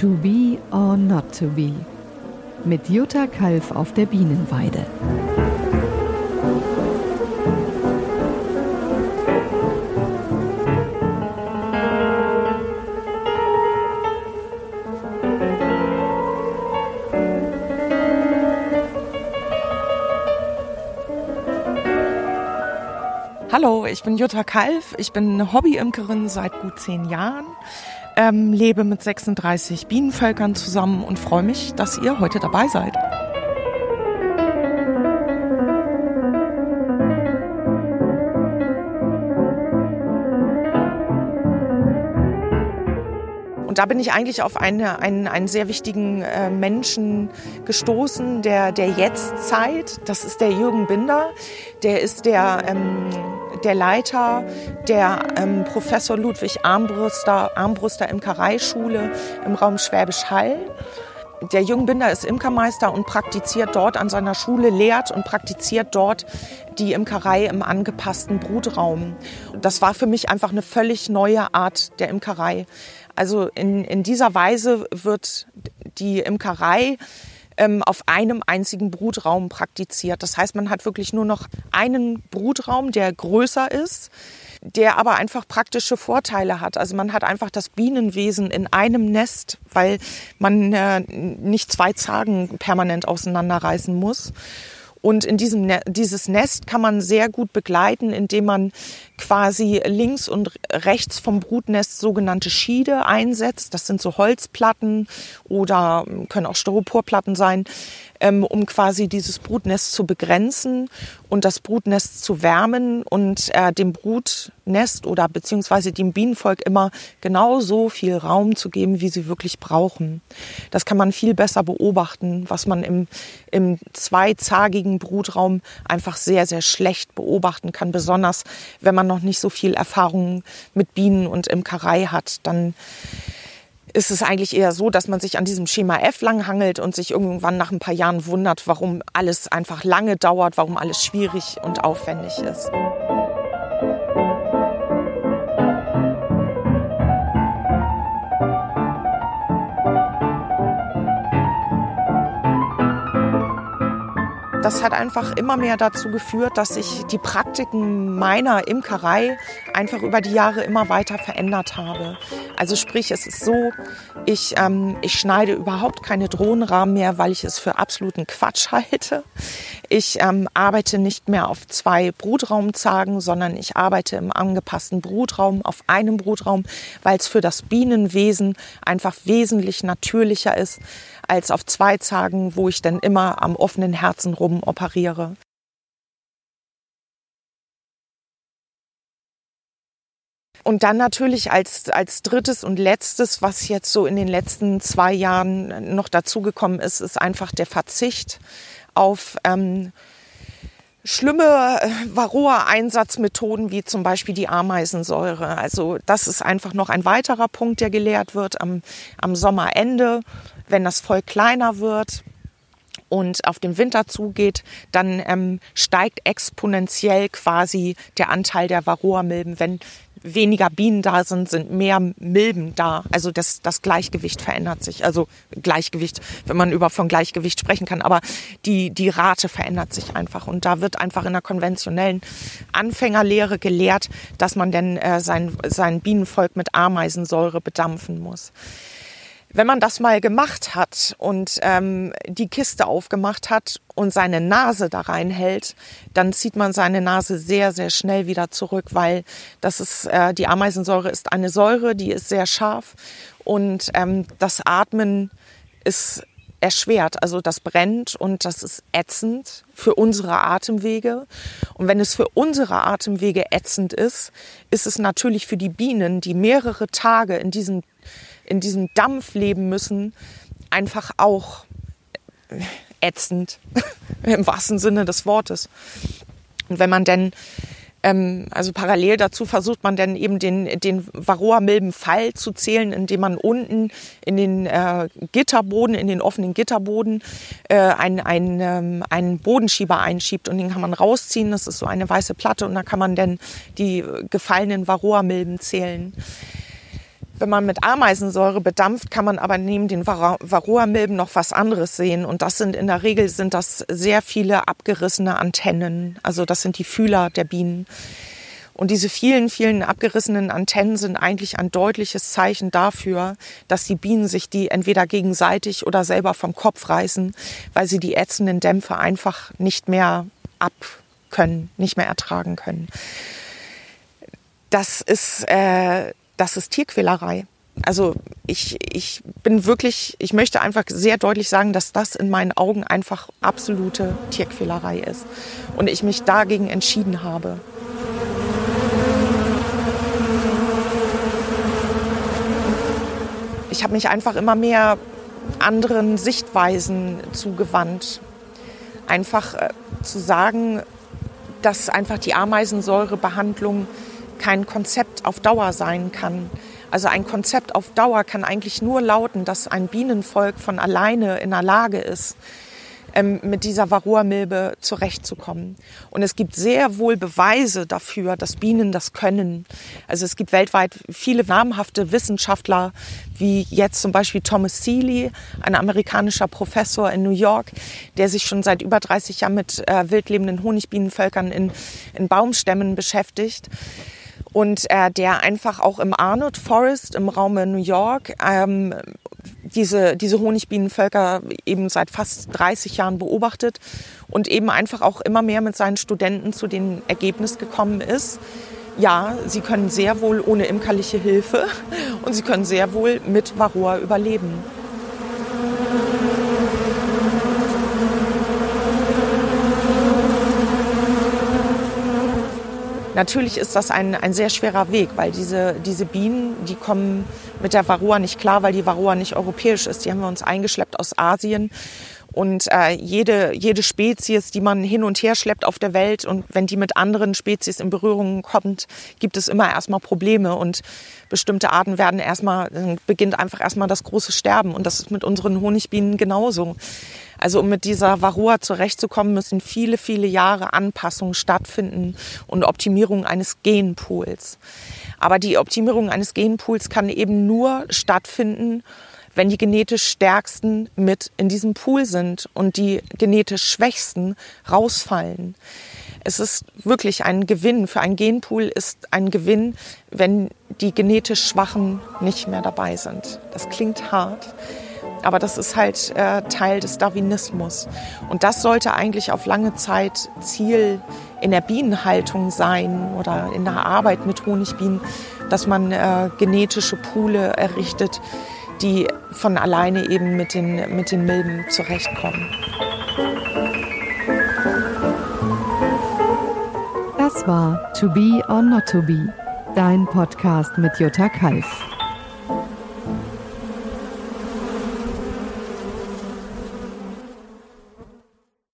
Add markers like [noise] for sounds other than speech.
To be or not to be. Mit Jutta Kalf auf der Bienenweide. Hallo, ich bin Jutta Kalf. Ich bin Hobbyimkerin seit gut zehn Jahren, ähm, lebe mit 36 Bienenvölkern zusammen und freue mich, dass ihr heute dabei seid. Und da bin ich eigentlich auf eine, einen, einen sehr wichtigen äh, Menschen gestoßen, der, der Jetztzeit. Das ist der Jürgen Binder. Der ist der, ähm, der Leiter der ähm, Professor Ludwig Armbruster, Armbruster Imkereischule im Raum Schwäbisch Hall. Der Jürgen Binder ist Imkermeister und praktiziert dort an seiner Schule, lehrt und praktiziert dort die Imkerei im angepassten Brutraum. Das war für mich einfach eine völlig neue Art der Imkerei. Also in, in dieser Weise wird die Imkerei ähm, auf einem einzigen Brutraum praktiziert. Das heißt, man hat wirklich nur noch einen Brutraum, der größer ist, der aber einfach praktische Vorteile hat. Also man hat einfach das Bienenwesen in einem Nest, weil man äh, nicht zwei Zagen permanent auseinanderreißen muss. Und in diesem ne dieses Nest kann man sehr gut begleiten, indem man quasi links und rechts vom Brutnest sogenannte Schiede einsetzt. Das sind so Holzplatten oder können auch Styroporplatten sein, ähm, um quasi dieses Brutnest zu begrenzen und das Brutnest zu wärmen und äh, dem Brutnest oder beziehungsweise dem Bienenvolk immer genau so viel Raum zu geben, wie sie wirklich brauchen. Das kann man viel besser beobachten, was man im, im zweizagigen Brutraum einfach sehr, sehr schlecht beobachten kann, besonders wenn man noch nicht so viel Erfahrung mit Bienen und Imkerei hat, dann ist es eigentlich eher so, dass man sich an diesem Schema F langhangelt und sich irgendwann nach ein paar Jahren wundert, warum alles einfach lange dauert, warum alles schwierig und aufwendig ist. Das hat einfach immer mehr dazu geführt, dass sich die Praktiken meiner Imkerei einfach über die Jahre immer weiter verändert habe. Also sprich, es ist so, ich, ähm, ich schneide überhaupt keine Drohnenrahmen mehr, weil ich es für absoluten Quatsch [laughs] halte. Ich ähm, arbeite nicht mehr auf zwei Brutraumzagen, sondern ich arbeite im angepassten Brutraum, auf einem Brutraum, weil es für das Bienenwesen einfach wesentlich natürlicher ist, als auf zwei Zagen, wo ich dann immer am offenen Herzen rum operiere. Und dann natürlich als, als drittes und letztes, was jetzt so in den letzten zwei Jahren noch dazugekommen ist, ist einfach der Verzicht auf ähm, schlimme äh, Varroa-Einsatzmethoden wie zum Beispiel die Ameisensäure. Also das ist einfach noch ein weiterer Punkt, der gelehrt wird am, am Sommerende wenn das Volk kleiner wird und auf den Winter zugeht, dann ähm, steigt exponentiell quasi der Anteil der Varroa-Milben. Wenn weniger Bienen da sind, sind mehr Milben da. Also das, das Gleichgewicht verändert sich. Also Gleichgewicht, wenn man über von Gleichgewicht sprechen kann. Aber die, die Rate verändert sich einfach. Und da wird einfach in der konventionellen Anfängerlehre gelehrt, dass man denn äh, sein, sein Bienenvolk mit Ameisensäure bedampfen muss. Wenn man das mal gemacht hat und ähm, die Kiste aufgemacht hat und seine Nase da reinhält, dann zieht man seine Nase sehr, sehr schnell wieder zurück, weil das ist, äh, die Ameisensäure ist eine Säure, die ist sehr scharf und ähm, das Atmen ist erschwert. Also das brennt und das ist ätzend für unsere Atemwege. Und wenn es für unsere Atemwege ätzend ist, ist es natürlich für die Bienen, die mehrere Tage in diesem in diesem Dampf leben müssen, einfach auch ätzend, [laughs] im wahrsten Sinne des Wortes. Und wenn man denn, ähm, also parallel dazu versucht man dann eben den, den Varroa-Milben-Fall zu zählen, indem man unten in den äh, Gitterboden, in den offenen Gitterboden, äh, einen, einen, ähm, einen Bodenschieber einschiebt und den kann man rausziehen. Das ist so eine weiße Platte und da kann man dann die gefallenen Varroa-Milben zählen. Wenn man mit Ameisensäure bedampft, kann man aber neben den Varroa-Milben noch was anderes sehen. Und das sind in der Regel sind das sehr viele abgerissene Antennen. Also das sind die Fühler der Bienen. Und diese vielen, vielen abgerissenen Antennen sind eigentlich ein deutliches Zeichen dafür, dass die Bienen sich die entweder gegenseitig oder selber vom Kopf reißen, weil sie die ätzenden Dämpfe einfach nicht mehr ab können, nicht mehr ertragen können. Das ist äh, das ist Tierquälerei. Also ich, ich bin wirklich, ich möchte einfach sehr deutlich sagen, dass das in meinen Augen einfach absolute Tierquälerei ist. Und ich mich dagegen entschieden habe. Ich habe mich einfach immer mehr anderen Sichtweisen zugewandt. Einfach äh, zu sagen, dass einfach die Ameisensäurebehandlung kein Konzept auf Dauer sein kann. Also ein Konzept auf Dauer kann eigentlich nur lauten, dass ein Bienenvolk von alleine in der Lage ist, ähm, mit dieser Varroa-Milbe zurechtzukommen. Und es gibt sehr wohl Beweise dafür, dass Bienen das können. Also es gibt weltweit viele namhafte Wissenschaftler, wie jetzt zum Beispiel Thomas Seeley, ein amerikanischer Professor in New York, der sich schon seit über 30 Jahren mit äh, wildlebenden Honigbienenvölkern in, in Baumstämmen beschäftigt und äh, der einfach auch im Arnold Forest im Raume New York ähm, diese, diese Honigbienenvölker eben seit fast 30 Jahren beobachtet und eben einfach auch immer mehr mit seinen Studenten zu dem Ergebnis gekommen ist, ja, sie können sehr wohl ohne imkerliche Hilfe [laughs] und sie können sehr wohl mit Varroa überleben. Natürlich ist das ein, ein sehr schwerer Weg, weil diese, diese Bienen, die kommen mit der Varroa nicht klar, weil die Varroa nicht europäisch ist. Die haben wir uns eingeschleppt aus Asien. Und äh, jede, jede Spezies, die man hin und her schleppt auf der Welt und wenn die mit anderen Spezies in Berührung kommt, gibt es immer erstmal Probleme und bestimmte Arten werden erstmal, beginnt einfach erstmal das große Sterben. Und das ist mit unseren Honigbienen genauso. Also um mit dieser Varroa zurechtzukommen, müssen viele, viele Jahre Anpassungen stattfinden und Optimierung eines Genpools. Aber die Optimierung eines Genpools kann eben nur stattfinden, wenn die genetisch Stärksten mit in diesem Pool sind und die genetisch Schwächsten rausfallen. Es ist wirklich ein Gewinn. Für ein Genpool ist ein Gewinn, wenn die genetisch Schwachen nicht mehr dabei sind. Das klingt hart, aber das ist halt äh, Teil des Darwinismus. Und das sollte eigentlich auf lange Zeit Ziel in der Bienenhaltung sein oder in der Arbeit mit Honigbienen, dass man äh, genetische Poole errichtet, die von alleine eben mit den, mit den Milben zurechtkommen. Das war To Be or Not to Be, dein Podcast mit Jutta Kalf.